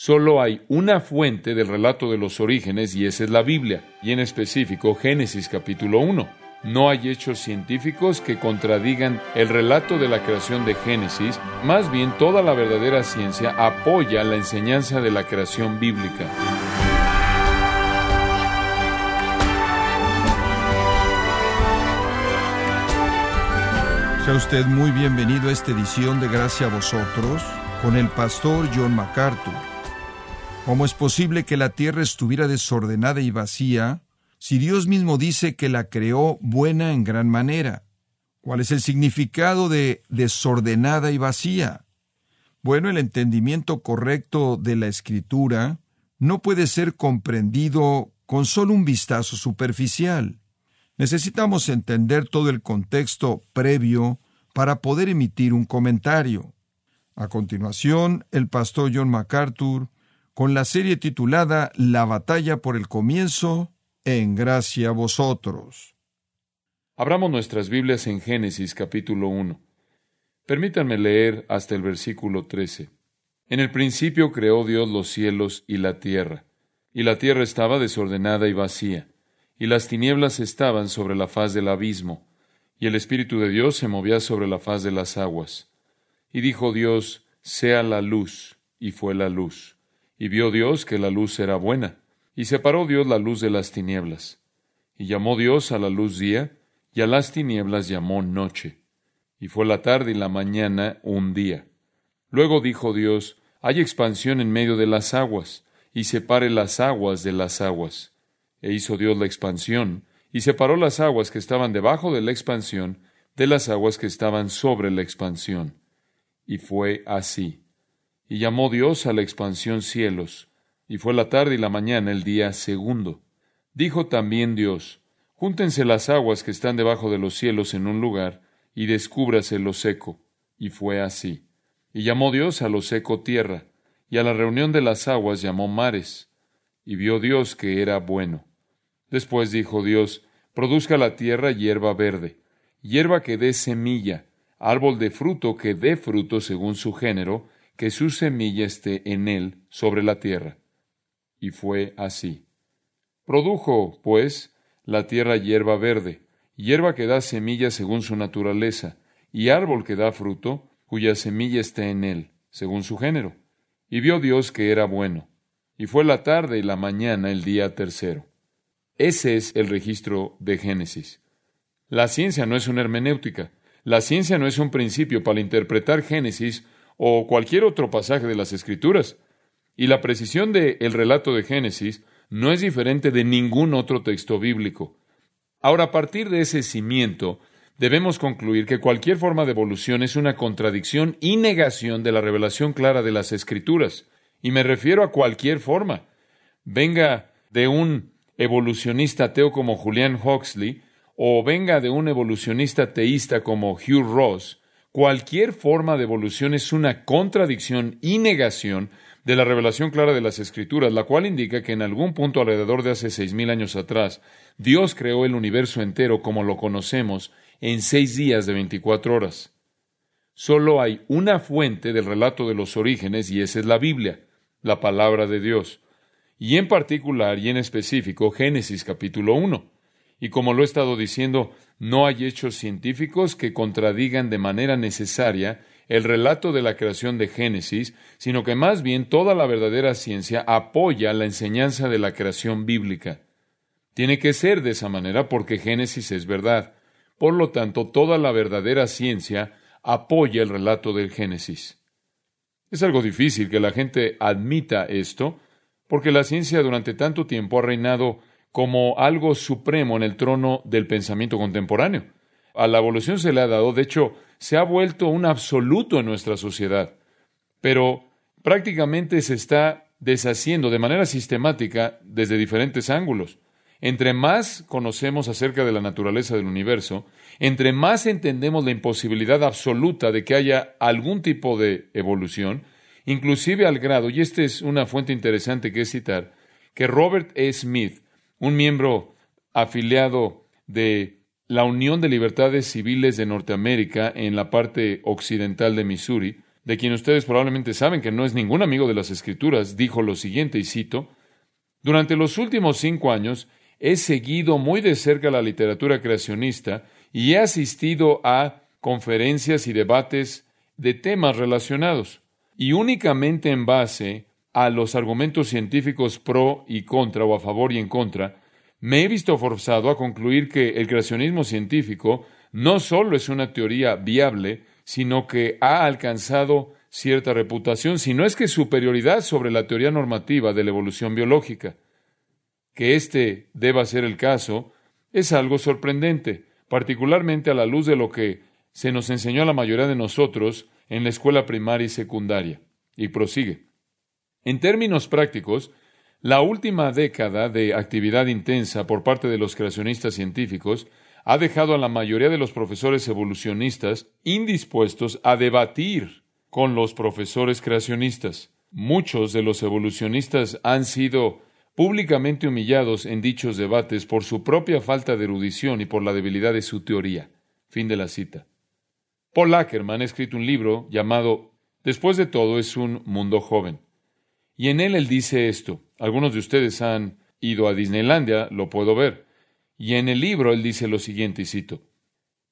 Solo hay una fuente del relato de los orígenes y esa es la Biblia, y en específico Génesis capítulo 1. No hay hechos científicos que contradigan el relato de la creación de Génesis, más bien toda la verdadera ciencia apoya la enseñanza de la creación bíblica. Sea usted muy bienvenido a esta edición de Gracia a vosotros con el pastor John MacArthur. ¿Cómo es posible que la tierra estuviera desordenada y vacía si Dios mismo dice que la creó buena en gran manera? ¿Cuál es el significado de desordenada y vacía? Bueno, el entendimiento correcto de la escritura no puede ser comprendido con solo un vistazo superficial. Necesitamos entender todo el contexto previo para poder emitir un comentario. A continuación, el pastor John MacArthur, con la serie titulada La batalla por el comienzo, en gracia a vosotros. Abramos nuestras Biblias en Génesis capítulo 1. Permítanme leer hasta el versículo 13. En el principio creó Dios los cielos y la tierra, y la tierra estaba desordenada y vacía y las tinieblas estaban sobre la faz del abismo, y el Espíritu de Dios se movía sobre la faz de las aguas. Y dijo Dios, sea la luz, y fue la luz. Y vio Dios que la luz era buena, y separó Dios la luz de las tinieblas. Y llamó Dios a la luz día, y a las tinieblas llamó noche. Y fue la tarde y la mañana un día. Luego dijo Dios, hay expansión en medio de las aguas, y separe las aguas de las aguas. E hizo Dios la expansión, y separó las aguas que estaban debajo de la expansión de las aguas que estaban sobre la expansión. Y fue así. Y llamó Dios a la expansión cielos, y fue la tarde y la mañana el día segundo. Dijo también Dios, Júntense las aguas que están debajo de los cielos en un lugar, y descúbrase lo seco. Y fue así. Y llamó Dios a lo seco tierra, y a la reunión de las aguas llamó mares. Y vio Dios que era bueno. Después dijo Dios, produzca la tierra hierba verde, hierba que dé semilla, árbol de fruto que dé fruto según su género, que su semilla esté en él sobre la tierra. Y fue así. Produjo, pues, la tierra hierba verde, hierba que da semilla según su naturaleza, y árbol que da fruto, cuya semilla esté en él, según su género. Y vio Dios que era bueno. Y fue la tarde y la mañana el día tercero. Ese es el registro de Génesis. La ciencia no es una hermenéutica. La ciencia no es un principio para interpretar Génesis o cualquier otro pasaje de las Escrituras. Y la precisión del el relato de Génesis no es diferente de ningún otro texto bíblico. Ahora, a partir de ese cimiento, debemos concluir que cualquier forma de evolución es una contradicción y negación de la revelación clara de las Escrituras. Y me refiero a cualquier forma. Venga de un evolucionista ateo como Julian Huxley o venga de un evolucionista teísta como Hugh Ross, cualquier forma de evolución es una contradicción y negación de la revelación clara de las Escrituras, la cual indica que en algún punto alrededor de hace seis mil años atrás, Dios creó el universo entero como lo conocemos en seis días de veinticuatro horas. Solo hay una fuente del relato de los orígenes y esa es la Biblia, la palabra de Dios y en particular y en específico Génesis capítulo 1. Y como lo he estado diciendo, no hay hechos científicos que contradigan de manera necesaria el relato de la creación de Génesis, sino que más bien toda la verdadera ciencia apoya la enseñanza de la creación bíblica. Tiene que ser de esa manera porque Génesis es verdad. Por lo tanto, toda la verdadera ciencia apoya el relato del Génesis. Es algo difícil que la gente admita esto, porque la ciencia durante tanto tiempo ha reinado como algo supremo en el trono del pensamiento contemporáneo. A la evolución se le ha dado, de hecho, se ha vuelto un absoluto en nuestra sociedad, pero prácticamente se está deshaciendo de manera sistemática desde diferentes ángulos. Entre más conocemos acerca de la naturaleza del universo, entre más entendemos la imposibilidad absoluta de que haya algún tipo de evolución, inclusive al grado, y esta es una fuente interesante que citar, que Robert E. Smith, un miembro afiliado de la Unión de Libertades Civiles de Norteamérica en la parte occidental de Missouri, de quien ustedes probablemente saben que no es ningún amigo de las Escrituras, dijo lo siguiente, y cito, Durante los últimos cinco años he seguido muy de cerca la literatura creacionista y he asistido a conferencias y debates de temas relacionados, y únicamente en base a los argumentos científicos pro y contra o a favor y en contra, me he visto forzado a concluir que el creacionismo científico no solo es una teoría viable, sino que ha alcanzado cierta reputación, sino es que superioridad sobre la teoría normativa de la evolución biológica. Que este deba ser el caso es algo sorprendente, particularmente a la luz de lo que se nos enseñó a la mayoría de nosotros en la escuela primaria y secundaria. Y prosigue. En términos prácticos, la última década de actividad intensa por parte de los creacionistas científicos ha dejado a la mayoría de los profesores evolucionistas indispuestos a debatir con los profesores creacionistas. Muchos de los evolucionistas han sido públicamente humillados en dichos debates por su propia falta de erudición y por la debilidad de su teoría. Fin de la cita. Paul Ackerman ha escrito un libro llamado Después de todo es un mundo joven. Y en él él dice esto. Algunos de ustedes han ido a Disneylandia, lo puedo ver. Y en el libro él dice lo siguiente, y cito,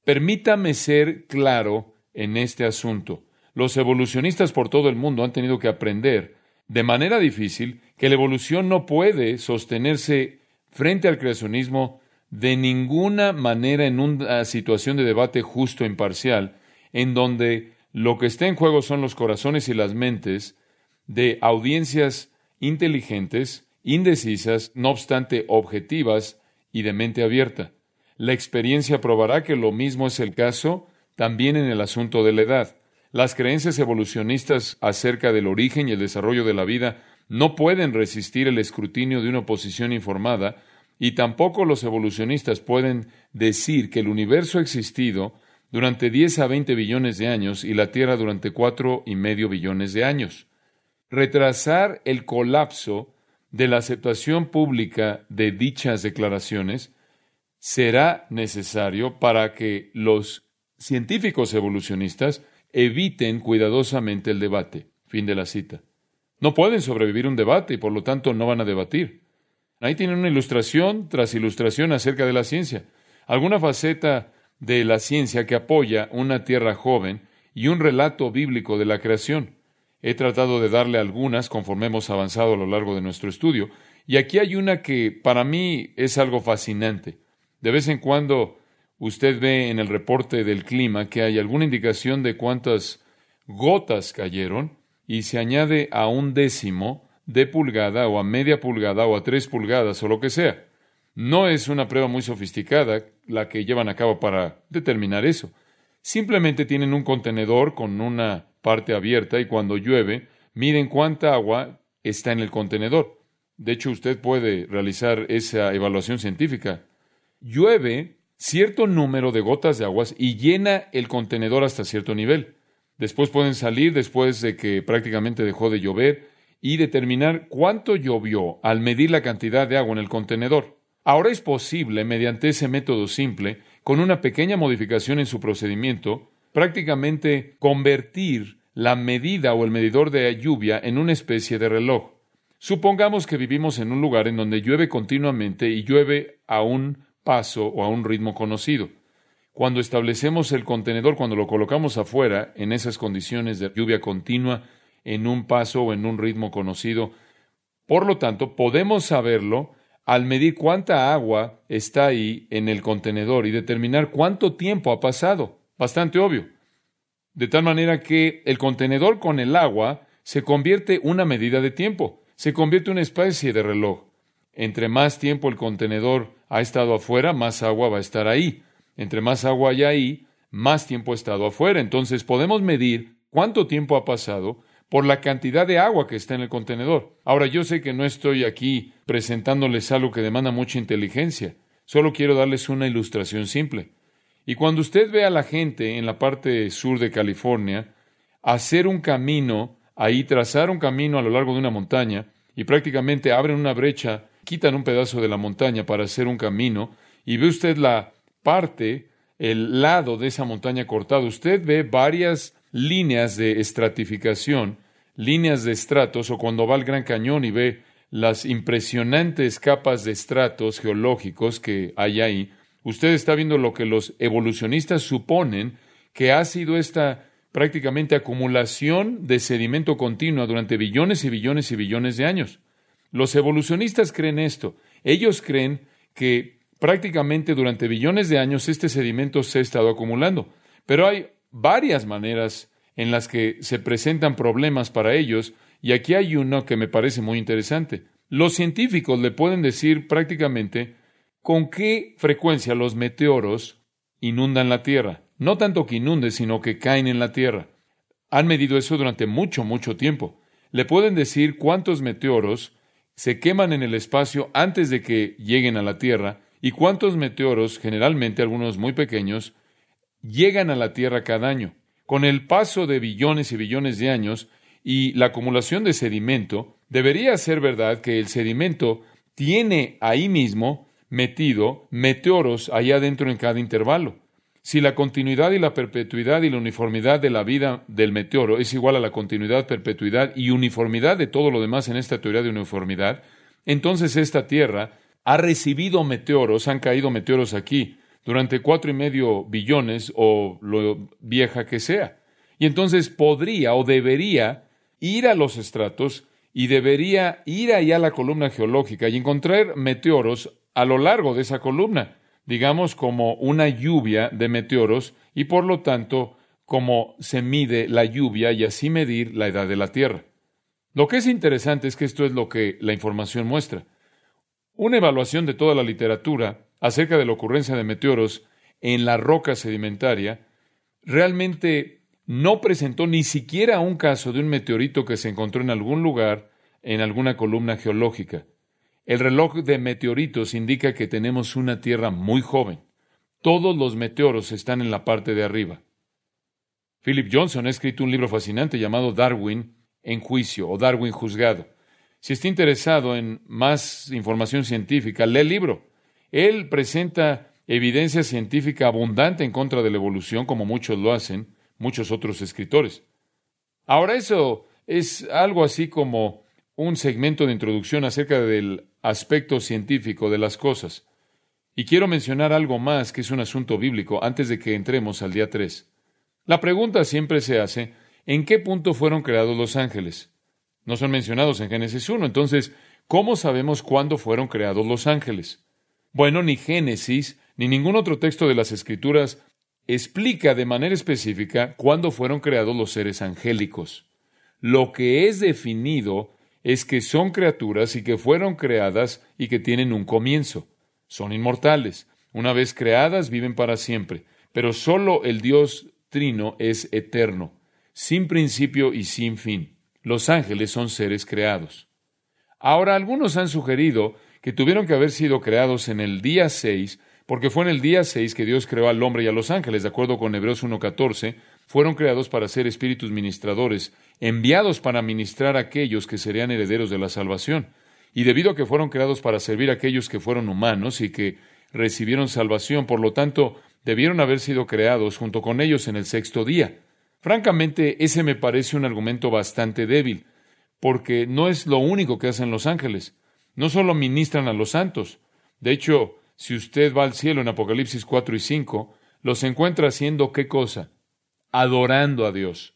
Permítame ser claro en este asunto. Los evolucionistas por todo el mundo han tenido que aprender de manera difícil que la evolución no puede sostenerse frente al creacionismo de ninguna manera en una situación de debate justo e imparcial, en donde lo que está en juego son los corazones y las mentes de audiencias inteligentes, indecisas, no obstante objetivas y de mente abierta. La experiencia probará que lo mismo es el caso también en el asunto de la edad. Las creencias evolucionistas acerca del origen y el desarrollo de la vida no pueden resistir el escrutinio de una oposición informada, y tampoco los evolucionistas pueden decir que el universo ha existido durante 10 a 20 billones de años y la Tierra durante cuatro y medio billones de años. Retrasar el colapso de la aceptación pública de dichas declaraciones será necesario para que los científicos evolucionistas eviten cuidadosamente el debate. Fin de la cita. No pueden sobrevivir un debate y por lo tanto no van a debatir. Ahí tienen una ilustración tras ilustración acerca de la ciencia. Alguna faceta de la ciencia que apoya una tierra joven y un relato bíblico de la creación. He tratado de darle algunas conforme hemos avanzado a lo largo de nuestro estudio, y aquí hay una que para mí es algo fascinante. De vez en cuando usted ve en el reporte del clima que hay alguna indicación de cuántas gotas cayeron y se añade a un décimo de pulgada o a media pulgada o a tres pulgadas o lo que sea. No es una prueba muy sofisticada la que llevan a cabo para determinar eso. Simplemente tienen un contenedor con una parte abierta y cuando llueve, miden cuánta agua está en el contenedor. De hecho, usted puede realizar esa evaluación científica. Llueve cierto número de gotas de aguas y llena el contenedor hasta cierto nivel. Después pueden salir después de que prácticamente dejó de llover y determinar cuánto llovió al medir la cantidad de agua en el contenedor. Ahora es posible, mediante ese método simple, con una pequeña modificación en su procedimiento, prácticamente convertir la medida o el medidor de lluvia en una especie de reloj. Supongamos que vivimos en un lugar en donde llueve continuamente y llueve a un paso o a un ritmo conocido. Cuando establecemos el contenedor, cuando lo colocamos afuera, en esas condiciones de lluvia continua, en un paso o en un ritmo conocido, por lo tanto, podemos saberlo al medir cuánta agua está ahí en el contenedor y determinar cuánto tiempo ha pasado. Bastante obvio. De tal manera que el contenedor con el agua se convierte una medida de tiempo, se convierte en una especie de reloj. Entre más tiempo el contenedor ha estado afuera, más agua va a estar ahí. Entre más agua hay ahí, más tiempo ha estado afuera. Entonces podemos medir cuánto tiempo ha pasado por la cantidad de agua que está en el contenedor. Ahora yo sé que no estoy aquí presentándoles algo que demanda mucha inteligencia. Solo quiero darles una ilustración simple. Y cuando usted ve a la gente en la parte sur de California hacer un camino, ahí trazar un camino a lo largo de una montaña, y prácticamente abren una brecha, quitan un pedazo de la montaña para hacer un camino, y ve usted la parte, el lado de esa montaña cortada, usted ve varias líneas de estratificación, líneas de estratos, o cuando va al Gran Cañón y ve las impresionantes capas de estratos geológicos que hay ahí, usted está viendo lo que los evolucionistas suponen que ha sido esta prácticamente acumulación de sedimento continua durante billones y billones y billones de años. Los evolucionistas creen esto. Ellos creen que prácticamente durante billones de años este sedimento se ha estado acumulando. Pero hay varias maneras en las que se presentan problemas para ellos, y aquí hay uno que me parece muy interesante. Los científicos le pueden decir prácticamente con qué frecuencia los meteoros inundan la Tierra. No tanto que inunden, sino que caen en la Tierra. Han medido eso durante mucho, mucho tiempo. Le pueden decir cuántos meteoros se queman en el espacio antes de que lleguen a la Tierra y cuántos meteoros, generalmente algunos muy pequeños, llegan a la Tierra cada año. Con el paso de billones y billones de años y la acumulación de sedimento, debería ser verdad que el sedimento tiene ahí mismo metido meteoros allá adentro en cada intervalo. Si la continuidad y la perpetuidad y la uniformidad de la vida del meteoro es igual a la continuidad, perpetuidad y uniformidad de todo lo demás en esta teoría de uniformidad, entonces esta Tierra ha recibido meteoros, han caído meteoros aquí durante cuatro y medio billones o lo vieja que sea. Y entonces podría o debería ir a los estratos y debería ir allá a la columna geológica y encontrar meteoros a lo largo de esa columna, digamos como una lluvia de meteoros y por lo tanto como se mide la lluvia y así medir la edad de la Tierra. Lo que es interesante es que esto es lo que la información muestra. Una evaluación de toda la literatura acerca de la ocurrencia de meteoros en la roca sedimentaria, realmente no presentó ni siquiera un caso de un meteorito que se encontró en algún lugar en alguna columna geológica. El reloj de meteoritos indica que tenemos una Tierra muy joven. Todos los meteoros están en la parte de arriba. Philip Johnson ha escrito un libro fascinante llamado Darwin en juicio o Darwin juzgado. Si está interesado en más información científica, lee el libro. Él presenta evidencia científica abundante en contra de la evolución, como muchos lo hacen, muchos otros escritores. Ahora eso es algo así como un segmento de introducción acerca del aspecto científico de las cosas. Y quiero mencionar algo más que es un asunto bíblico antes de que entremos al día 3. La pregunta siempre se hace, ¿en qué punto fueron creados los ángeles? No son mencionados en Génesis 1, entonces, ¿cómo sabemos cuándo fueron creados los ángeles? Bueno, ni Génesis ni ningún otro texto de las Escrituras explica de manera específica cuándo fueron creados los seres angélicos. Lo que es definido es que son criaturas y que fueron creadas y que tienen un comienzo. Son inmortales. Una vez creadas viven para siempre. Pero solo el Dios Trino es eterno, sin principio y sin fin. Los ángeles son seres creados. Ahora, algunos han sugerido que tuvieron que haber sido creados en el día 6, porque fue en el día 6 que Dios creó al hombre y a los ángeles, de acuerdo con Hebreos 1.14, fueron creados para ser espíritus ministradores, enviados para ministrar a aquellos que serían herederos de la salvación. Y debido a que fueron creados para servir a aquellos que fueron humanos y que recibieron salvación, por lo tanto, debieron haber sido creados junto con ellos en el sexto día. Francamente, ese me parece un argumento bastante débil, porque no es lo único que hacen los ángeles no solo ministran a los santos. De hecho, si usted va al cielo en Apocalipsis 4 y 5, los encuentra haciendo qué cosa? Adorando a Dios.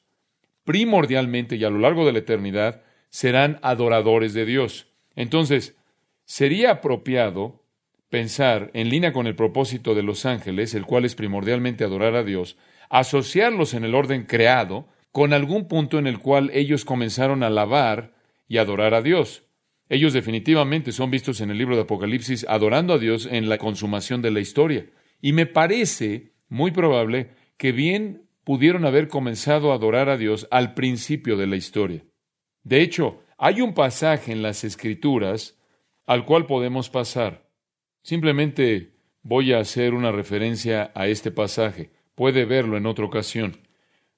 Primordialmente y a lo largo de la eternidad serán adoradores de Dios. Entonces, sería apropiado pensar, en línea con el propósito de los ángeles, el cual es primordialmente adorar a Dios, asociarlos en el orden creado con algún punto en el cual ellos comenzaron a alabar y adorar a Dios. Ellos definitivamente son vistos en el libro de Apocalipsis adorando a Dios en la consumación de la historia. Y me parece muy probable que bien pudieron haber comenzado a adorar a Dios al principio de la historia. De hecho, hay un pasaje en las Escrituras al cual podemos pasar. Simplemente voy a hacer una referencia a este pasaje. Puede verlo en otra ocasión.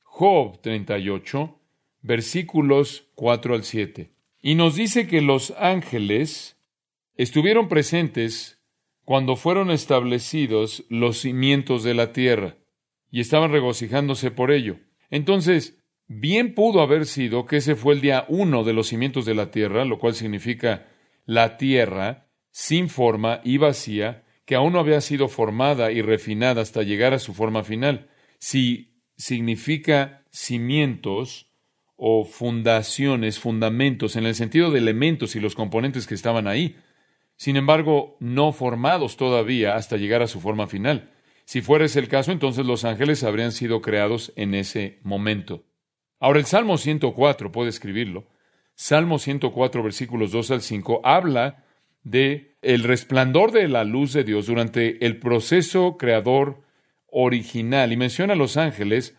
Job 38, versículos 4 al 7. Y nos dice que los ángeles estuvieron presentes cuando fueron establecidos los cimientos de la tierra y estaban regocijándose por ello. Entonces, bien pudo haber sido que ese fue el día uno de los cimientos de la tierra, lo cual significa la tierra sin forma y vacía, que aún no había sido formada y refinada hasta llegar a su forma final. Si significa cimientos o fundaciones, fundamentos, en el sentido de elementos y los componentes que estaban ahí, sin embargo, no formados todavía hasta llegar a su forma final. Si fuera ese el caso, entonces los ángeles habrían sido creados en ese momento. Ahora el Salmo 104, puede escribirlo. Salmo 104, versículos 2 al 5, habla de el resplandor de la luz de Dios durante el proceso creador original y menciona a los ángeles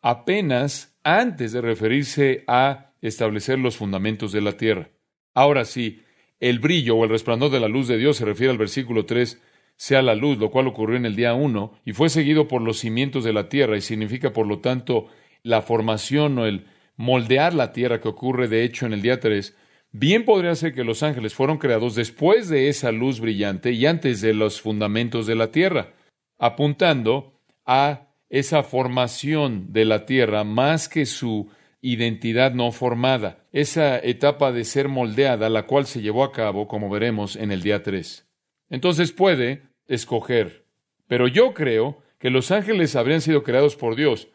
apenas antes de referirse a establecer los fundamentos de la tierra. Ahora sí, el brillo o el resplandor de la luz de Dios se refiere al versículo 3, sea la luz, lo cual ocurrió en el día 1 y fue seguido por los cimientos de la tierra y significa por lo tanto la formación o el moldear la tierra que ocurre de hecho en el día 3, bien podría ser que los ángeles fueron creados después de esa luz brillante y antes de los fundamentos de la tierra, apuntando a esa formación de la tierra más que su identidad no formada, esa etapa de ser moldeada, la cual se llevó a cabo, como veremos, en el día 3. Entonces puede escoger, pero yo creo que los ángeles habrían sido creados por Dios,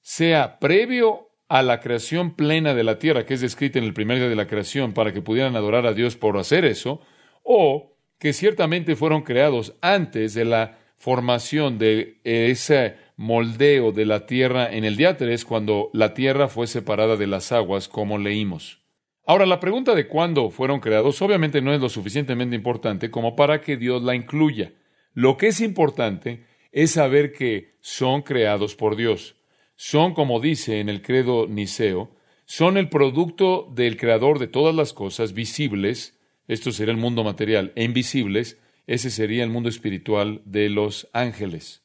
sea previo a la creación plena de la tierra, que es descrita en el primer día de la creación, para que pudieran adorar a Dios por hacer eso, o que ciertamente fueron creados antes de la formación de ese moldeo de la tierra en el día 3, cuando la tierra fue separada de las aguas, como leímos. Ahora, la pregunta de cuándo fueron creados obviamente no es lo suficientemente importante como para que Dios la incluya. Lo que es importante es saber que son creados por Dios son, como dice en el credo niceo, son el producto del creador de todas las cosas visibles, esto sería el mundo material, e invisibles, ese sería el mundo espiritual de los ángeles.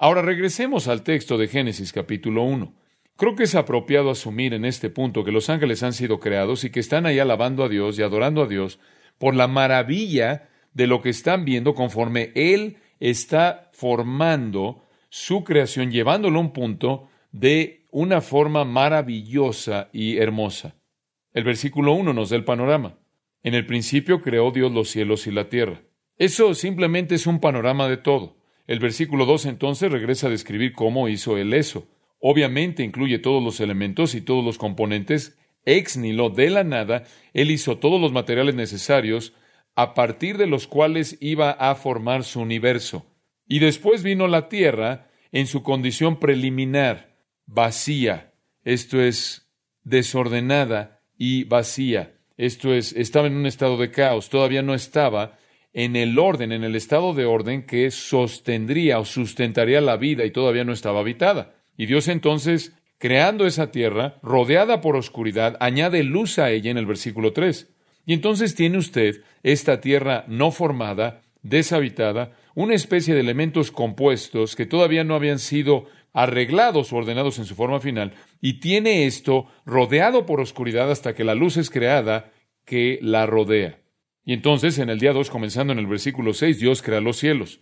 Ahora regresemos al texto de Génesis capítulo 1. Creo que es apropiado asumir en este punto que los ángeles han sido creados y que están ahí alabando a Dios y adorando a Dios por la maravilla de lo que están viendo conforme Él está formando su creación, llevándolo a un punto de una forma maravillosa y hermosa. El versículo 1 nos da el panorama. En el principio creó Dios los cielos y la tierra. Eso simplemente es un panorama de todo. El versículo 2 entonces regresa a describir cómo hizo él eso. Obviamente incluye todos los elementos y todos los componentes. Ex nihilo, de la nada, él hizo todos los materiales necesarios a partir de los cuales iba a formar su universo. Y después vino la tierra en su condición preliminar vacía, esto es desordenada y vacía, esto es, estaba en un estado de caos, todavía no estaba en el orden, en el estado de orden que sostendría o sustentaría la vida y todavía no estaba habitada. Y Dios entonces, creando esa tierra, rodeada por oscuridad, añade luz a ella en el versículo 3. Y entonces tiene usted esta tierra no formada, deshabitada, una especie de elementos compuestos que todavía no habían sido arreglados o ordenados en su forma final, y tiene esto rodeado por oscuridad hasta que la luz es creada que la rodea. Y entonces, en el día 2, comenzando en el versículo 6, Dios crea los cielos.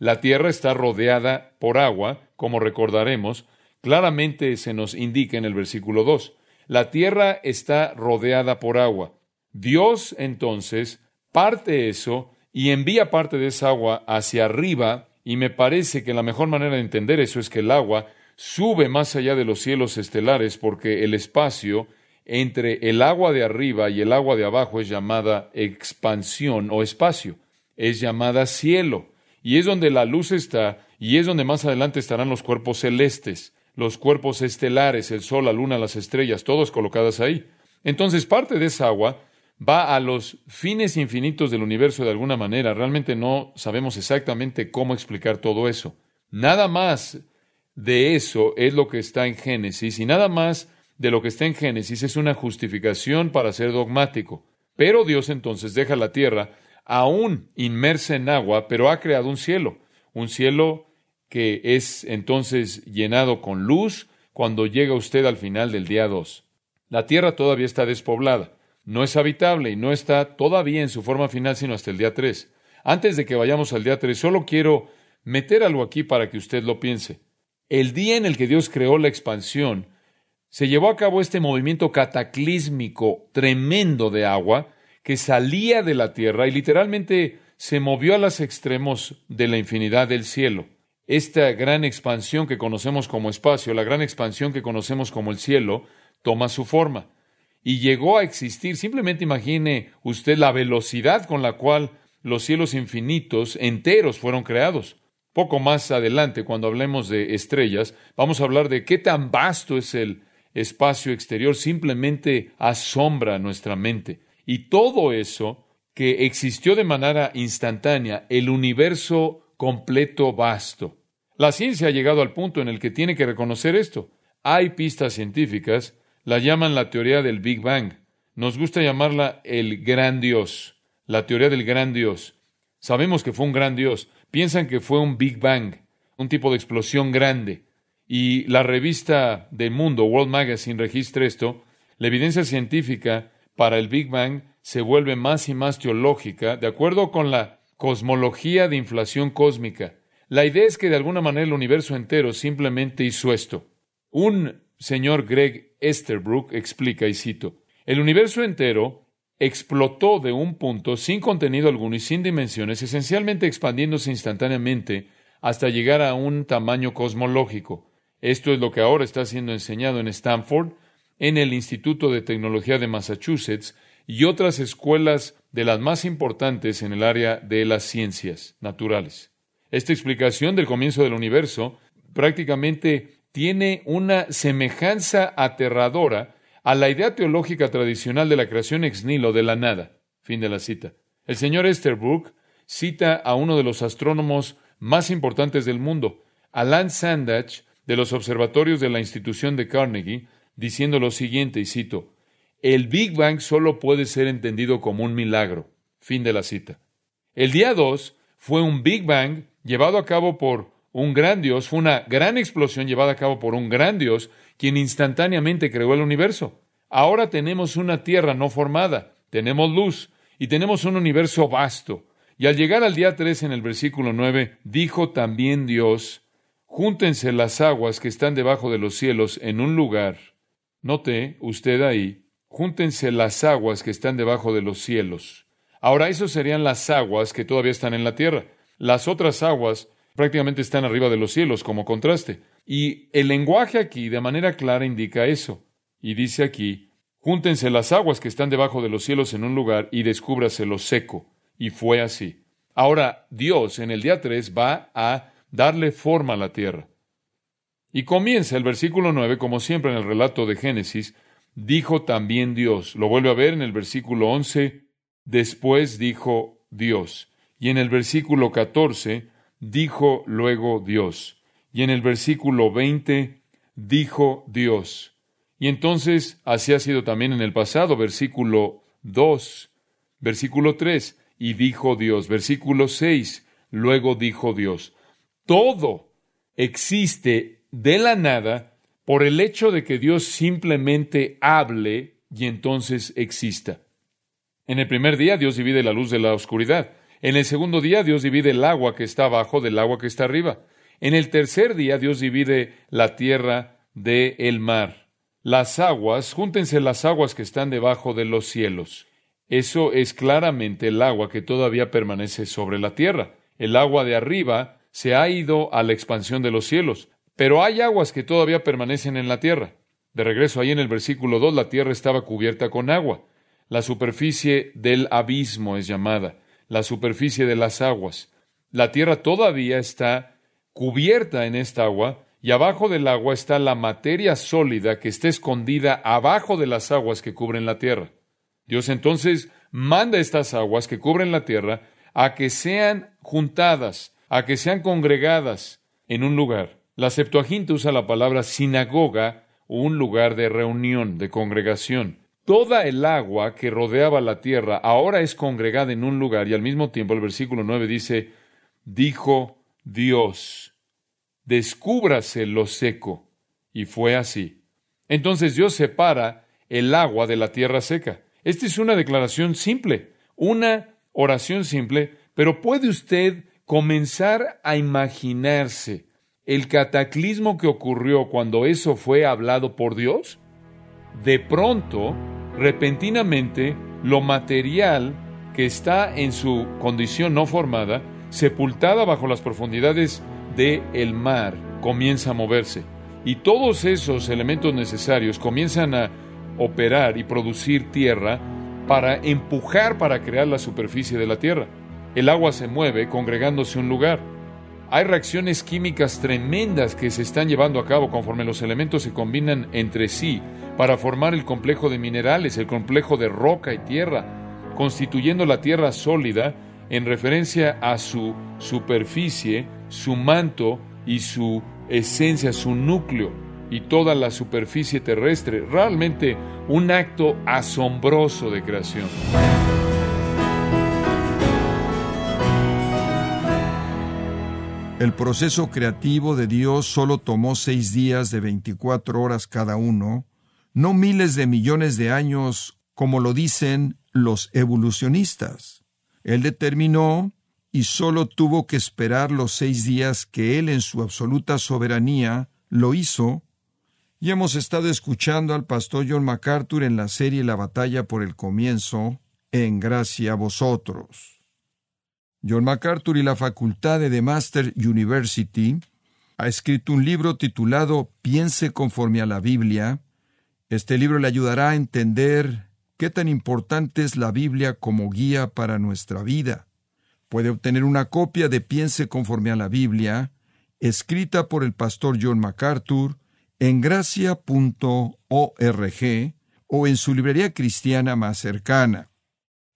La tierra está rodeada por agua, como recordaremos, claramente se nos indica en el versículo 2. La tierra está rodeada por agua. Dios entonces parte eso y envía parte de esa agua hacia arriba y me parece que la mejor manera de entender eso es que el agua sube más allá de los cielos estelares porque el espacio entre el agua de arriba y el agua de abajo es llamada expansión o espacio, es llamada cielo, y es donde la luz está, y es donde más adelante estarán los cuerpos celestes, los cuerpos estelares, el sol, la luna, las estrellas, todos colocadas ahí. Entonces parte de esa agua va a los fines infinitos del universo de alguna manera. Realmente no sabemos exactamente cómo explicar todo eso. Nada más de eso es lo que está en Génesis y nada más de lo que está en Génesis es una justificación para ser dogmático. Pero Dios entonces deja la tierra aún inmersa en agua, pero ha creado un cielo, un cielo que es entonces llenado con luz cuando llega usted al final del día 2. La tierra todavía está despoblada no es habitable y no está todavía en su forma final sino hasta el día 3. Antes de que vayamos al día 3, solo quiero meter algo aquí para que usted lo piense. El día en el que Dios creó la expansión se llevó a cabo este movimiento cataclísmico tremendo de agua que salía de la tierra y literalmente se movió a los extremos de la infinidad del cielo. Esta gran expansión que conocemos como espacio, la gran expansión que conocemos como el cielo, toma su forma y llegó a existir. Simplemente imagine usted la velocidad con la cual los cielos infinitos enteros fueron creados. Poco más adelante, cuando hablemos de estrellas, vamos a hablar de qué tan vasto es el espacio exterior. Simplemente asombra nuestra mente. Y todo eso que existió de manera instantánea, el universo completo vasto. La ciencia ha llegado al punto en el que tiene que reconocer esto. Hay pistas científicas la llaman la teoría del Big Bang. Nos gusta llamarla el gran Dios, la teoría del gran Dios. Sabemos que fue un gran Dios. Piensan que fue un Big Bang, un tipo de explosión grande. Y la revista del mundo, World Magazine, registra esto. La evidencia científica para el Big Bang se vuelve más y más teológica, de acuerdo con la cosmología de inflación cósmica. La idea es que de alguna manera el universo entero simplemente hizo esto. Un señor Greg Esterbrook explica, y cito, el universo entero explotó de un punto sin contenido alguno y sin dimensiones, esencialmente expandiéndose instantáneamente hasta llegar a un tamaño cosmológico. Esto es lo que ahora está siendo enseñado en Stanford, en el Instituto de Tecnología de Massachusetts y otras escuelas de las más importantes en el área de las ciencias naturales. Esta explicación del comienzo del universo prácticamente tiene una semejanza aterradora a la idea teológica tradicional de la creación ex nihilo de la nada. Fin de la cita. El señor Esterbrook cita a uno de los astrónomos más importantes del mundo, Alan Sandage, de los observatorios de la institución de Carnegie, diciendo lo siguiente, y cito, el Big Bang solo puede ser entendido como un milagro. Fin de la cita. El día 2 fue un Big Bang llevado a cabo por un gran Dios, fue una gran explosión llevada a cabo por un gran Dios, quien instantáneamente creó el universo. Ahora tenemos una tierra no formada, tenemos luz y tenemos un universo vasto. Y al llegar al día 3 en el versículo 9, dijo también Dios, júntense las aguas que están debajo de los cielos en un lugar. Note usted ahí, júntense las aguas que están debajo de los cielos. Ahora, eso serían las aguas que todavía están en la tierra. Las otras aguas prácticamente están arriba de los cielos como contraste. Y el lenguaje aquí de manera clara indica eso. Y dice aquí, júntense las aguas que están debajo de los cielos en un lugar y descúbrase lo seco. Y fue así. Ahora Dios en el día 3 va a darle forma a la tierra. Y comienza el versículo 9, como siempre en el relato de Génesis, dijo también Dios. Lo vuelve a ver en el versículo 11, después dijo Dios. Y en el versículo 14, dijo luego Dios. Y en el versículo 20, dijo Dios. Y entonces así ha sido también en el pasado, versículo 2, versículo 3, y dijo Dios, versículo 6, luego dijo Dios. Todo existe de la nada por el hecho de que Dios simplemente hable y entonces exista. En el primer día Dios divide la luz de la oscuridad. En el segundo día Dios divide el agua que está abajo del agua que está arriba. En el tercer día Dios divide la tierra del el mar. Las aguas, júntense las aguas que están debajo de los cielos. Eso es claramente el agua que todavía permanece sobre la tierra. El agua de arriba se ha ido a la expansión de los cielos, pero hay aguas que todavía permanecen en la tierra. De regreso ahí en el versículo 2, la tierra estaba cubierta con agua. La superficie del abismo es llamada la superficie de las aguas. La tierra todavía está cubierta en esta agua y abajo del agua está la materia sólida que está escondida abajo de las aguas que cubren la tierra. Dios entonces manda estas aguas que cubren la tierra a que sean juntadas, a que sean congregadas en un lugar. La Septuaginta usa la palabra sinagoga o un lugar de reunión, de congregación. Toda el agua que rodeaba la tierra ahora es congregada en un lugar y al mismo tiempo el versículo 9 dice, dijo Dios, descúbrase lo seco. Y fue así. Entonces Dios separa el agua de la tierra seca. Esta es una declaración simple, una oración simple, pero puede usted comenzar a imaginarse el cataclismo que ocurrió cuando eso fue hablado por Dios? De pronto, repentinamente, lo material que está en su condición no formada, sepultada bajo las profundidades del el mar, comienza a moverse. Y todos esos elementos necesarios comienzan a operar y producir tierra para empujar para crear la superficie de la tierra. El agua se mueve congregándose a un lugar. Hay reacciones químicas tremendas que se están llevando a cabo conforme los elementos se combinan entre sí para formar el complejo de minerales, el complejo de roca y tierra, constituyendo la tierra sólida en referencia a su superficie, su manto y su esencia, su núcleo y toda la superficie terrestre. Realmente un acto asombroso de creación. El proceso creativo de Dios solo tomó seis días de 24 horas cada uno, no miles de millones de años como lo dicen los evolucionistas. Él determinó y solo tuvo que esperar los seis días que Él en su absoluta soberanía lo hizo, y hemos estado escuchando al pastor John MacArthur en la serie La batalla por el comienzo, en gracia a vosotros. John MacArthur y la Facultad de The Master University ha escrito un libro titulado Piense conforme a la Biblia. Este libro le ayudará a entender qué tan importante es la Biblia como guía para nuestra vida. Puede obtener una copia de Piense conforme a la Biblia, escrita por el pastor John MacArthur, en gracia.org o en su librería cristiana más cercana.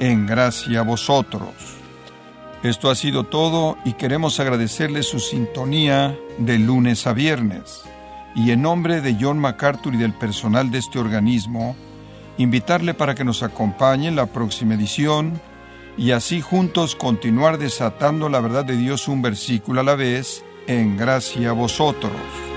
en gracia a vosotros. Esto ha sido todo y queremos agradecerle su sintonía de lunes a viernes. Y en nombre de John MacArthur y del personal de este organismo, invitarle para que nos acompañe en la próxima edición y así juntos continuar desatando la verdad de Dios un versículo a la vez en gracia a vosotros.